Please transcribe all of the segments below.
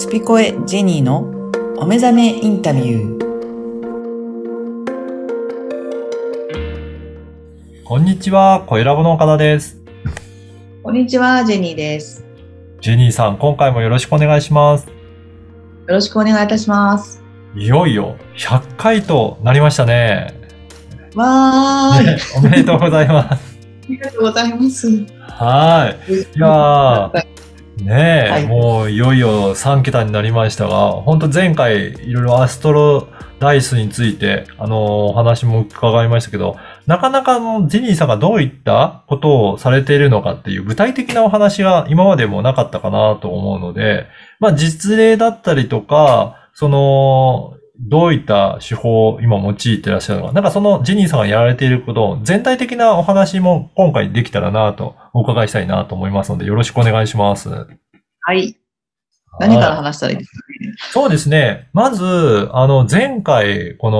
スピコエジェニーのお目覚めインタビュー。こんにちは、小ラボの岡田です。こんにちは、ジェニーです。ジェニーさん、今回もよろしくお願いします。よろしくお願いいたします。いよいよ100回となりましたね。わーい、ねおめでとうございます。ありがとうございます。はい。いやーねえ、はい。もういよいよ3桁になりましたが、本当前回いろいろアストロダイスについて、あのお話も伺いましたけど、なかなかあのジェニーさんがどういったことをされているのかっていう具体的なお話が今までもなかったかなと思うので、まあ実例だったりとか、その、どういった手法を今用いてらっしゃるのか、なんかそのジェニーさんがやられていることを全体的なお話も今回できたらなとお伺いしたいなと思いますので、よろしくお願いします。はい。何から話したらいいですかね。そうですね。まず、あの、前回、こ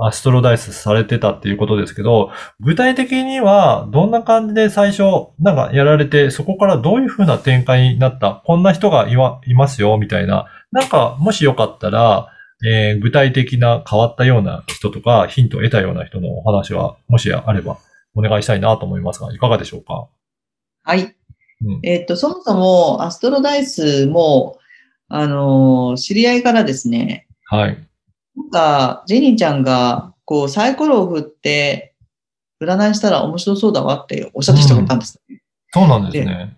の、アストロダイスされてたっていうことですけど、具体的には、どんな感じで最初、なんかやられて、そこからどういう風な展開になった、こんな人がいわいますよ、みたいな、なんか、もしよかったら、えー具体的な変わったような人とか、ヒントを得たような人のお話は、もしあれば、お願いしたいなと思いますが、いかがでしょうか？はい。うんえっと、そもそも、アストロダイスも、あのー、知り合いからですね、はい。なんか、ジェニーちゃんが、こう、サイコロを振って、占いしたら面白そうだわっておっしゃった人がいたんですね。そうなんですね。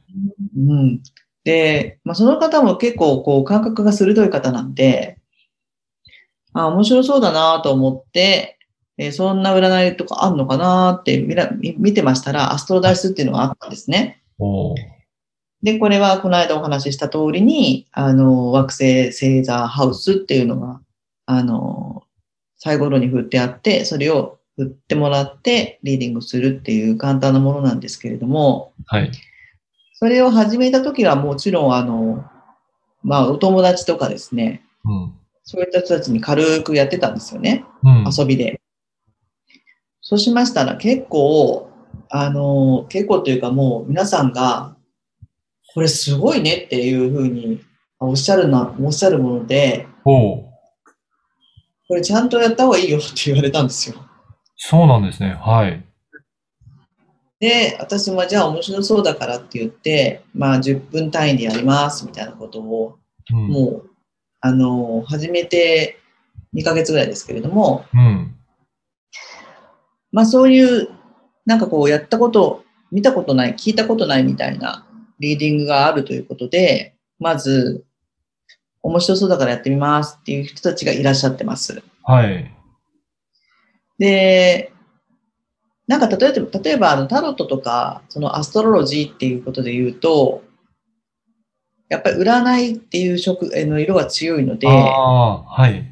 うん。で、まあ、その方も結構、こう、感覚が鋭い方なんで、あ、面白そうだなと思って、えーそんな占いとかあんのかなって見ら見見てましたら、アストロダイスっていうのがあったんですね。で、これはこの間お話しした通りに、あの、惑星星座ハウスっていうのが、あの、サイコロに振ってあって、それを振ってもらってリーディングするっていう簡単なものなんですけれども、はい。それを始めた時はもちろん、あの、まあ、お友達とかですね、うん。そういった人たちに軽くやってたんですよね。うん。遊びで。そうしましたら結構、あの、結構というかもう皆さんが、これすごいねっていうふうにおっしゃるな、おっしゃるもので、これちゃんとやった方がいいよって言われたんですよ。そうなんですね。はい。で、私もじゃあ面白そうだからって言って、まあ10分単位でやりますみたいなことを、うん。もう、あの、始めて2ヶ月ぐらいですけれども、うん。まあそういう、なんかこうやったこと、見たことない、聞いたことないみたいなリーディングがあるということで、まず、面白そうだからやってみますっていう人たちがいらっしゃってます。はい。で、なんか例えば、例えばあのタロットとか、そのアストロロジーっていうことで言うと、やっぱり占いっていう色えの色が強いので、はい。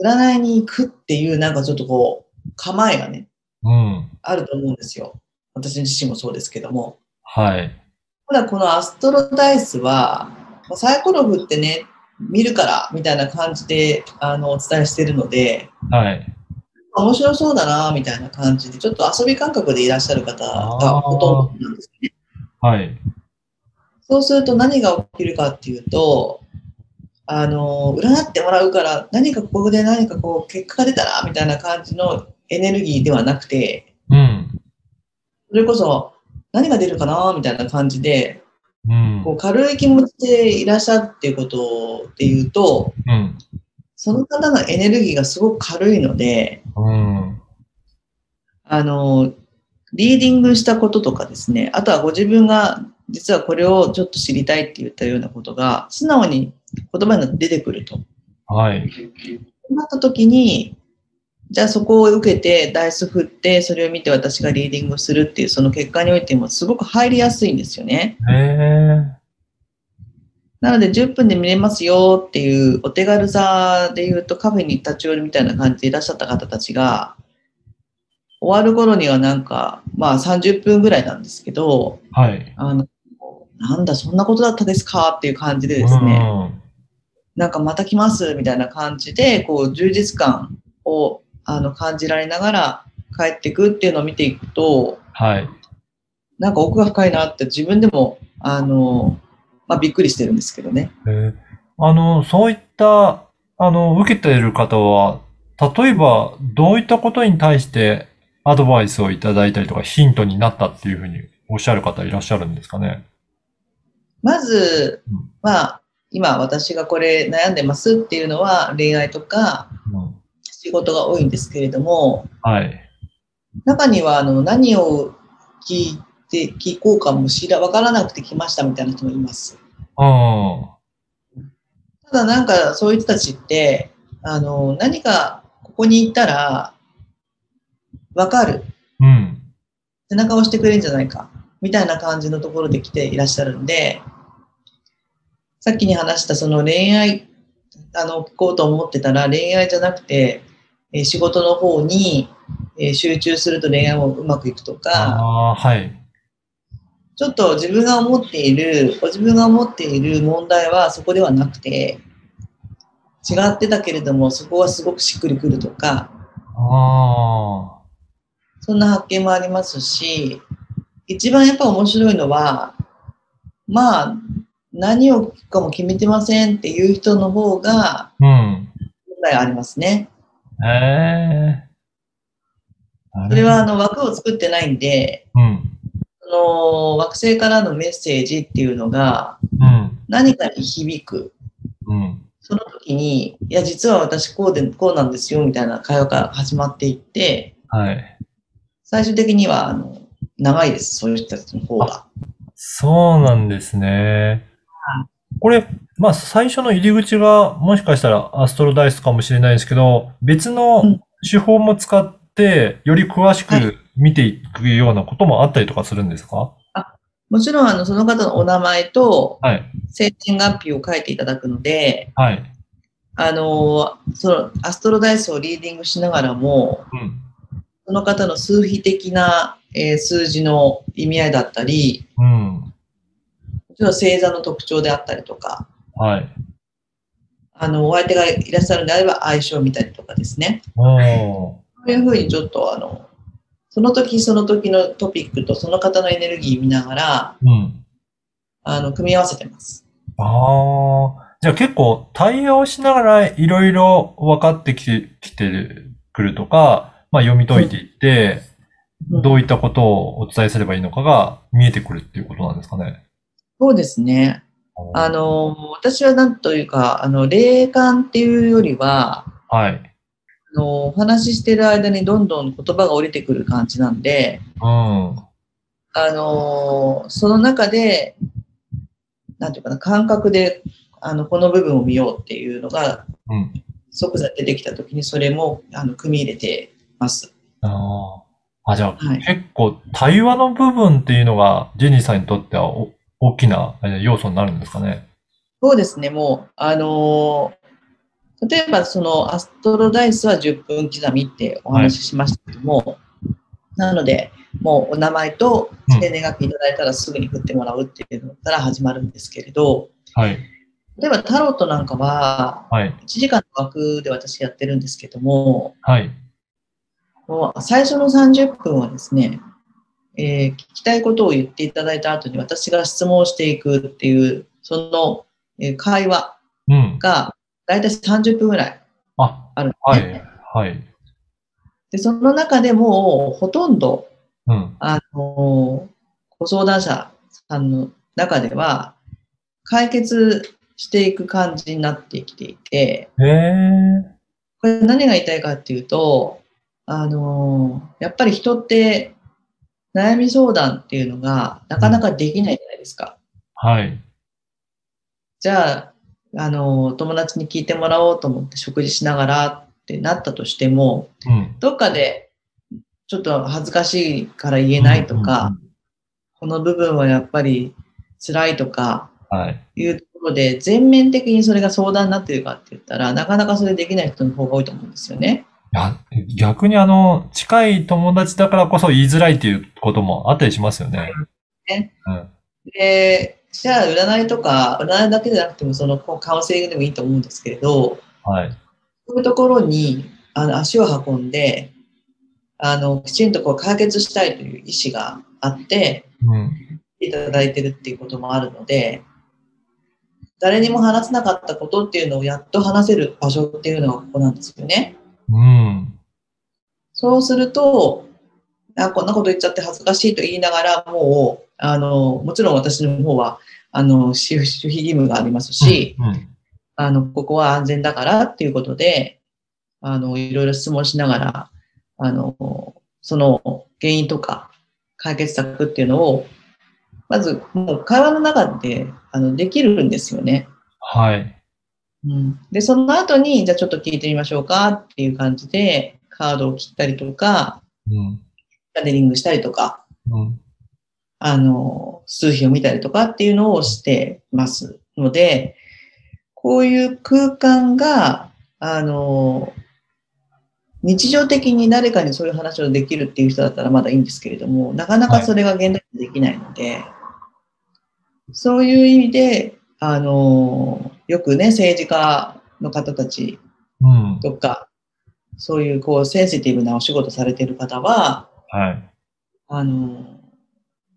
占いに行くっていうなんかちょっとこう、構えがね、うん。あると思うんですよ。私自身もそうですけども。はい。ただこのアストロダイスは、まあサイコロ振ってね、見るからみたいな感じであのお伝えしてるので、はい。面白そうだなみたいな感じで、ちょっと遊び感覚でいらっしゃる方がほとんどなんですね。はい。そうすると何が起きるかっていうと、あの、占ってもらうから何かここで何かこう結果が出たらみたいな感じのエネルギーではなくて、うん。それこそ何が出るかなみたいな感じで、うんこ。う軽い気持ちでいらっしゃるっていうことで言うと、うん。その方のエネルギーがすごく軽いので、うん。あの、リーディングしたこととかですね、あとはご自分が実はこれをちょっと知りたいって言ったようなことが、素直に言葉に出てくると。はい。なった時に、じゃあそこを受けて、ダイス振って、それを見て私がリーディングするっていう、その結果においてもすごく入りやすいんですよね。へえ。なので10分で見れますよっていうお手軽さで言うとカフェに立ち寄るみたいな感じでいらっしゃった方たちが、終わる頃にはなんか、まあ30分ぐらいなんですけど、はい。あの、なんだ、そんなことだったですかっていう感じでですね、うんなんかまた来ますみたいな感じで、こう充実感をあの感じられながら帰っていくっていうのを見ていくと、はい。なんか奥が深いなって自分でも、あの、まあびっくりしてるんですけどね。えーあの、そういった、あの、受けている方は、例えば、どういったことに対してアドバイスをいただいたりとか、ヒントになったっていうふうにおっしゃる方いらっしゃるんですかね？まずうん、まあ、今私がこれ悩んでますっていうのは恋愛とかうん、仕事が多いんですけれども、はい。中にはあの何を聞いて、聞こうかも知ら、わからなくて来ましたみたいな人もいます。うん。ただなんかそういう人たちって、あの、何かここに行ったら、わかる。うん。背中を押してくれるんじゃないか。みたいな感じのところで来ていらっしゃるんで、さっきに話したその恋愛、あの、聞こうと思ってたら恋愛じゃなくて、えー仕事の方に、えー集中すると恋愛もうまくいくとか、はい。ちょっと自分が思っている、ご自分が思っている問題はそこではなくて、違ってたけれども、そこはすごくしっくりくるとか、あそんな発見もありますし、一番やっぱ面白いのは、まあ、何を聞くかも決めてませんっていう人の方があ、うん。問題ありますね。へえ。それはあの枠を作ってないんで、うん。その惑星からのメッセージっていうのがうん。何かに響く。うん。その時に、いや、実は私こうで、こうなんですよ、みたいな会話から始まっていって、はい。最終的には、あの、長いです、そういう人たちの方が。そうなんですね。これ、まあ、最初の入り口が、もしかしたらアストロダイスかもしれないですけど、別のうん手法も使って、より詳しはいく見ていくようなこともあったりとかするんですか？もちろん、あの、その方のお名前と、はい。生年月日を書いていただくので、はい。あの、その、アストロダイスをリーディングしながらも、うん。その方の数比的な、えー数字の意味合いだったり、うん。もちろん星座の特徴であったりとか、はい。あの、お相手がいらっしゃるのであれば相性を見たりとかですね。そういうふうにちょっと、あの、その時その時のトピックとその方のエネルギー見ながら、うん。あの、組み合わせてます。ああ。じゃあ結構対応しながらいろいろ分かってきて、きてる、くるとか、まあ読み解いていって、どういったことをお伝えすればいいのかが見えてくるっていうことなんですかね。そうですね。あ、の、私はなんというか、あの、霊感っていうよりは、はい。あの、お話ししてる間にどんどん言葉が降りてくる感じなんで、うん。あの、その中で、なんていうかな、感覚で、あの、この部分を見ようっていうのが、うん。即座出てきたときにそれも、あの、組み入れてます。ああ。あ、じゃあ、はい結構対話の部分っていうのがジェニーさんにとってはお大きなえ要素になるんですかね？そうですね、もう、あの例えばそのアストロダイスは10分刻みってお話ししましたけども、なので、もうお名前とうん生年月日いただいたらすぐに振ってもらうっていうのから始まるんですけれど、はい。例えばタロットなんかは、はい。1時間の枠で私やってるんですけども、はい。もう最初の30分はですね、えー聞きたいことを言っていただいた後に私が質問していくっていう、その、えー会話うん。が大体30分ぐらいあ、あるんですはね。い。はい。で、その中でもほとんど、うん。あのご相談者さんの中では、解決していく感じになってきていて。これ何が言いたいかっていうと、あのやっぱり人って悩み相談っていうのがなかなかできないじゃないですか。はい。じゃあ、あの友達に聞いてもらおうと思って食事しながらってなったとしても、うん。どっかでちょっと恥ずかしいから言えないとか、この部分はやっぱり辛いとか。いうところで全面的にそれが相談になってるかって言ったら、なかなかそれできない人の方が多いと思うんですよね。逆にあの、近い友達だからこそ言いづらいっていうこともあったりしますよね。ねうん。で、じゃあ占いとか、占いだけじゃなくてもそのこうカウンセリングでもいいと思うんですけれど、はい。そういうところにあの足を運んで、あの、きちんとこう解決したいという意思があって、うん。いただいてるっていうこともあるので、誰にも話せなかったことっていうのをやっと話せる場所っていうのがここなんですよね。うん。そうすると、あこんなこと言っちゃって恥ずかしいと言いながら、もう、あの、もちろん私の方は、あの、守守秘義務がありますし、うん。あの、ここは安全だからっていうことで、あの、いろいろ質問しながら、あの、その原因とか解決策っていうのを、まず、もう会話の中で、あの、できるんですよね。はい。うん。で、その後に、じゃあちょっと聞いてみましょうかっていう感じで、カードを切ったりとか、うん。チャネリングしたりとか、うん。あの、数比を見たりとかっていうのをしてますので、こういう空間が、あの、日常的に誰かにそういう話をできるっていう人だったらまだいいんですけれども、なかなかそれが現代でできないので、そういう意味で、あの、よくね、政治家の方たちうん。とか、そういうこうセンシティブなお仕事されている方は、はい。あの、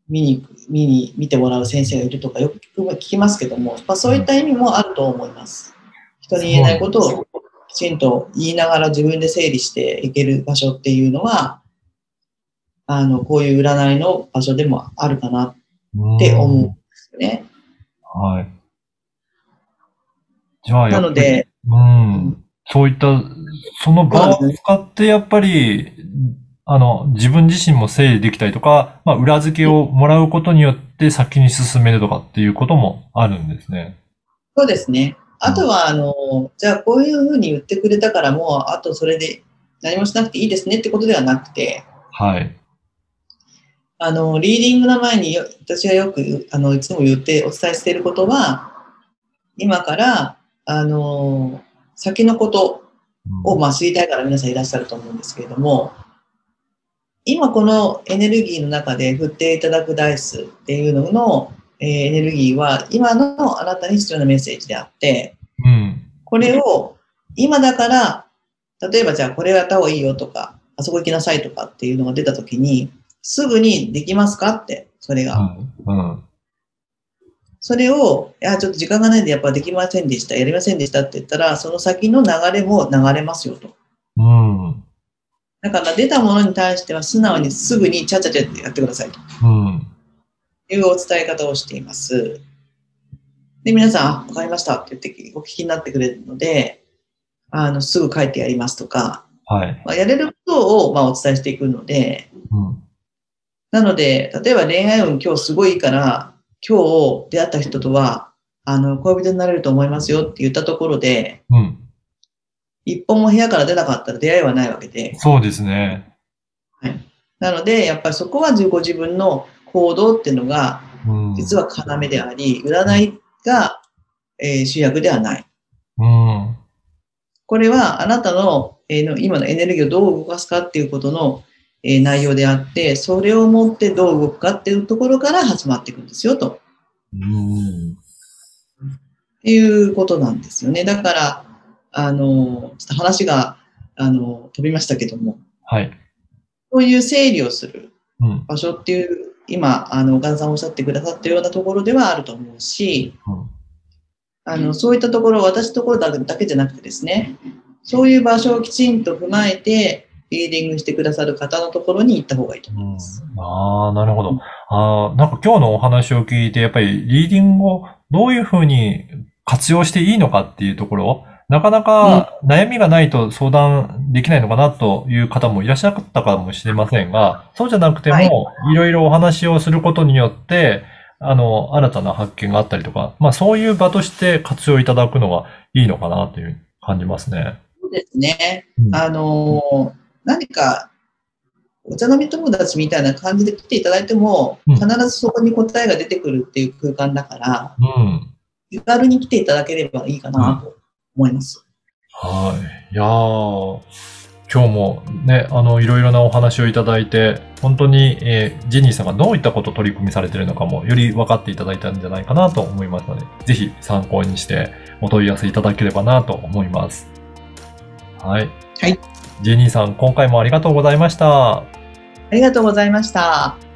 見に見に、見てもらう先生がいるとかよく聞く聞きますけども、まあ、そういった意味もあると思います。人に言えないことをきちんと言いながら自分で整理していける場所っていうのは、あの、こういう占いの場所でもあるかなって思うんですよね。はい。じゃあ、なので、うん。そういった、その場を使って、やっぱり、あの、自分自身も整理できたりとか、まあ、裏付けをもらうことによって先に進めるとかっていうこともあるんですね。そうですね。あとは、あの、じゃあこういうふうに言ってくれたからもう、あとそれで何もしなくていいですねってことではなくて、はい。あの、リーディングの前によ私がよく、あの、いつも言ってお伝えしていることは、今から、あの、先のことを、まあ、知りたいから皆さんいらっしゃると思うんですけれども、今このエネルギーの中で振っていただくダイスっていうのの、えーエネルギーは今のあなたに必要なメッセージであって、うん。これを今だから、例えばじゃあこれをやった方がいいよとか、あそこ行きなさいとかっていうのが出たときに、すぐにできますかって、それが。うん。それを、いや、ちょっと時間がないんでやっぱできませんでした、やりませんでしたって言ったら、その先の流れも流れますよと。うん。だから出たものに対しては素直にすぐにちゃちゃちゃってやってくださいとうん。いうお伝え方をしています。で、皆さん、あ、わかりましたって言ってお聞きになってくれるので、あの、すぐ帰ってやりますとか、はい。まあ、やれることを、まあ、お伝えしていくので、うん。なので、例えば恋愛運今日すごいいいから、今日出会った人とは、あの、恋人になれると思いますよって言ったところで、うん。一本も部屋から出なかったら出会いはないわけで、そうですね。なので、やっぱりそこはご自分の行動っていうのが、うん。実は要であり、占いが、えー主役ではない。うん。これはあなたの,、えーの今のエネルギーをどう動かすかっていうことの、えー内容であって、それを持ってどう動くかっていうところから始まっていくんですよと。うん。っていうことなんですよね。だから、あの、ちょっと話が、あの、飛びましたけども、はい。そういう整理をするうん。場所っていう、今、あの、岡田さんおっしゃってくださったようなところではあると思うし、うんあの、そういったところ、私のところだだけじゃなくてですね、そういう場所をきちんと踏まえて、リーディングしてくださる方のところに行った方がいいと思います。ああ、なるほど。ああ、なんか今日のお話を聞いて、やっぱりリーディングをどういうふうに活用していいのかっていうところ、なかなか悩みがないと相談できないのかなという方もいらっしゃったかもしれませんが、そうじゃなくてはいも、いろいろお話をすることによって、あの、新たな発見があったりとか、まあそういう場として活用いただくのがいいのかなという感じますね。そうですね。うんあの、何か、お茶飲み友達みたいな感じで来ていただいても、うん必ずそこに答えが出てくるっていう空間だから、うん。気軽に来ていただければいいかなと思います。はい。いやー、今日もね、あの、いろいろなお話をいただいて、本当に、えージェニーさんがどういったことを取り組みされているのかも、より分かっていただいたんじゃないかなと思いますので、ぜひ参考にしてお問い合わせいただければなと思います。はい。はい。ジェニーさん、今回もありがとうございました。ありがとうございました。